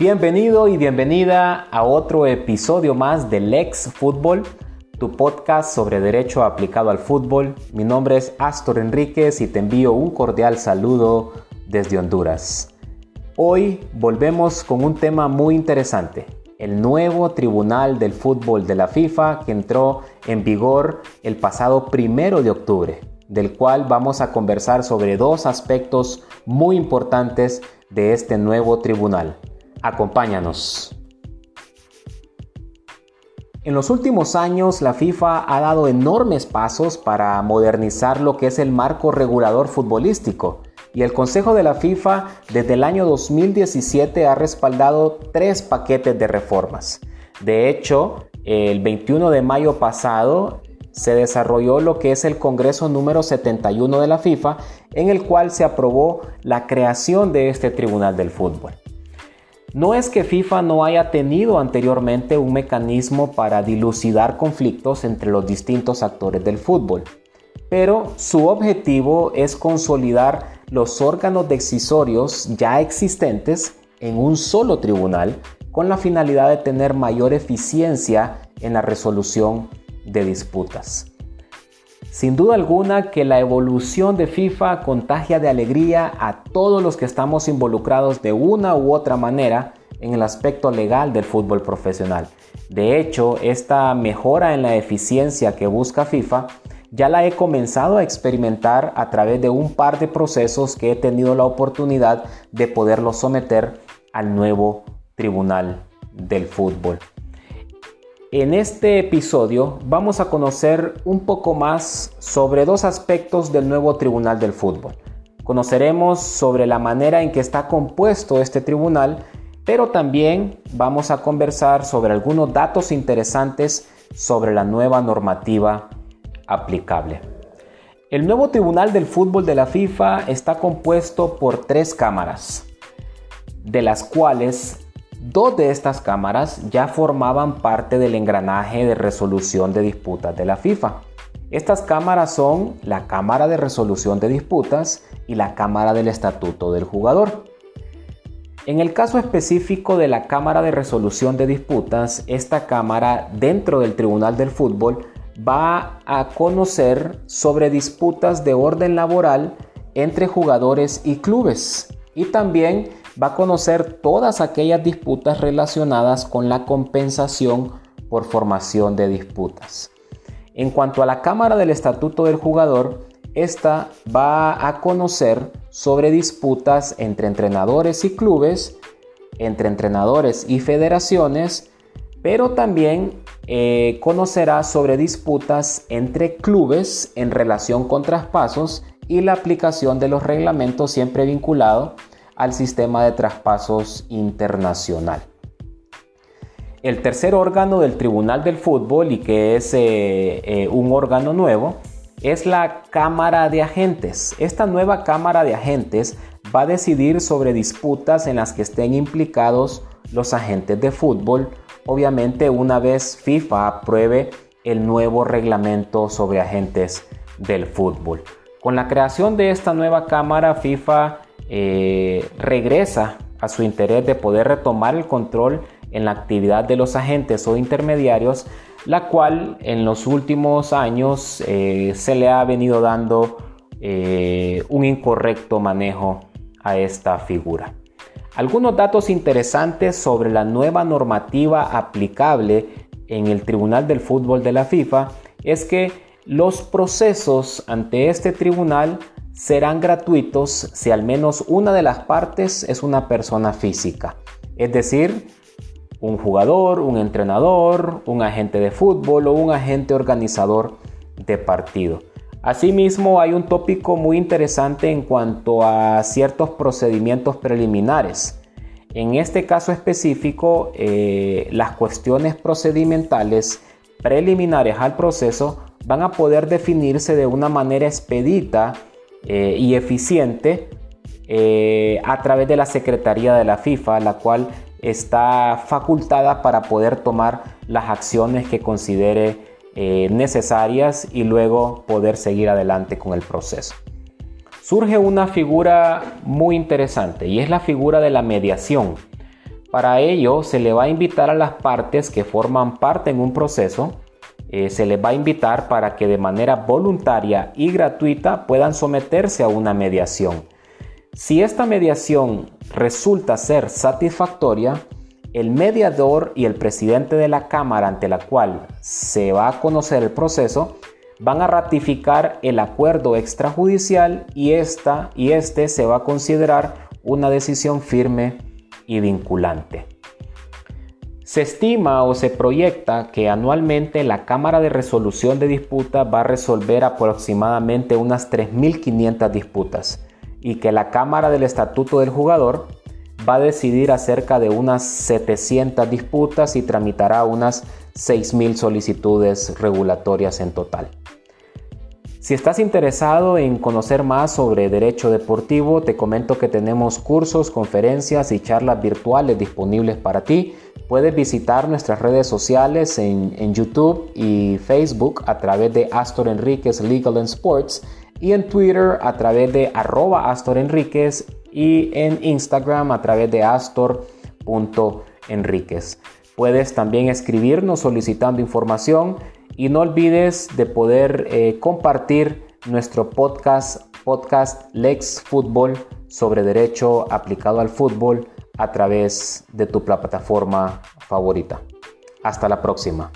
Bienvenido y bienvenida a otro episodio más del Ex Fútbol, tu podcast sobre derecho aplicado al fútbol. Mi nombre es Astor Enríquez y te envío un cordial saludo desde Honduras. Hoy volvemos con un tema muy interesante, el nuevo Tribunal del Fútbol de la FIFA que entró en vigor el pasado primero de octubre, del cual vamos a conversar sobre dos aspectos muy importantes de este nuevo tribunal. Acompáñanos. En los últimos años, la FIFA ha dado enormes pasos para modernizar lo que es el marco regulador futbolístico y el Consejo de la FIFA desde el año 2017 ha respaldado tres paquetes de reformas. De hecho, el 21 de mayo pasado se desarrolló lo que es el Congreso número 71 de la FIFA, en el cual se aprobó la creación de este Tribunal del Fútbol. No es que FIFA no haya tenido anteriormente un mecanismo para dilucidar conflictos entre los distintos actores del fútbol, pero su objetivo es consolidar los órganos decisorios ya existentes en un solo tribunal con la finalidad de tener mayor eficiencia en la resolución de disputas. Sin duda alguna que la evolución de FIFA contagia de alegría a todos los que estamos involucrados de una u otra manera en el aspecto legal del fútbol profesional. De hecho, esta mejora en la eficiencia que busca FIFA ya la he comenzado a experimentar a través de un par de procesos que he tenido la oportunidad de poderlo someter al nuevo Tribunal del Fútbol. En este episodio vamos a conocer un poco más sobre dos aspectos del nuevo Tribunal del Fútbol. Conoceremos sobre la manera en que está compuesto este tribunal, pero también vamos a conversar sobre algunos datos interesantes sobre la nueva normativa aplicable. El nuevo Tribunal del Fútbol de la FIFA está compuesto por tres cámaras, de las cuales Dos de estas cámaras ya formaban parte del engranaje de resolución de disputas de la FIFA. Estas cámaras son la Cámara de Resolución de Disputas y la Cámara del Estatuto del Jugador. En el caso específico de la Cámara de Resolución de Disputas, esta Cámara dentro del Tribunal del Fútbol va a conocer sobre disputas de orden laboral entre jugadores y clubes y también va a conocer todas aquellas disputas relacionadas con la compensación por formación de disputas. En cuanto a la Cámara del Estatuto del Jugador, esta va a conocer sobre disputas entre entrenadores y clubes, entre entrenadores y federaciones, pero también eh, conocerá sobre disputas entre clubes en relación con traspasos y la aplicación de los reglamentos siempre vinculado al sistema de traspasos internacional. El tercer órgano del Tribunal del Fútbol y que es eh, eh, un órgano nuevo es la Cámara de Agentes. Esta nueva Cámara de Agentes va a decidir sobre disputas en las que estén implicados los agentes de fútbol, obviamente una vez FIFA apruebe el nuevo reglamento sobre agentes del fútbol. Con la creación de esta nueva Cámara, FIFA eh, regresa a su interés de poder retomar el control en la actividad de los agentes o intermediarios, la cual en los últimos años eh, se le ha venido dando eh, un incorrecto manejo a esta figura. Algunos datos interesantes sobre la nueva normativa aplicable en el Tribunal del Fútbol de la FIFA es que los procesos ante este tribunal serán gratuitos si al menos una de las partes es una persona física, es decir, un jugador, un entrenador, un agente de fútbol o un agente organizador de partido. Asimismo, hay un tópico muy interesante en cuanto a ciertos procedimientos preliminares. En este caso específico, eh, las cuestiones procedimentales preliminares al proceso van a poder definirse de una manera expedita eh, y eficiente eh, a través de la Secretaría de la FIFA, la cual está facultada para poder tomar las acciones que considere eh, necesarias y luego poder seguir adelante con el proceso. Surge una figura muy interesante y es la figura de la mediación. Para ello se le va a invitar a las partes que forman parte en un proceso, eh, se les va a invitar para que de manera voluntaria y gratuita puedan someterse a una mediación. Si esta mediación resulta ser satisfactoria, el mediador y el presidente de la Cámara ante la cual se va a conocer el proceso van a ratificar el acuerdo extrajudicial y, esta, y este se va a considerar una decisión firme y vinculante. Se estima o se proyecta que anualmente la Cámara de Resolución de Disputas va a resolver aproximadamente unas 3.500 disputas y que la Cámara del Estatuto del Jugador va a decidir acerca de unas 700 disputas y tramitará unas 6.000 solicitudes regulatorias en total. Si estás interesado en conocer más sobre derecho deportivo, te comento que tenemos cursos, conferencias y charlas virtuales disponibles para ti. Puedes visitar nuestras redes sociales en, YouTube y Facebook a través de Astor Enríquez Legal and Sports y en Twitter a través de arroba Astor Enríquez y en Instagram a través de astor.enríquez. Puedes también escribirnos solicitando información y no olvides de poder eh, compartir nuestro podcast, podcast Lex Fútbol sobre derecho aplicado al fútbol a través de tu plataforma favorita. Hasta la próxima.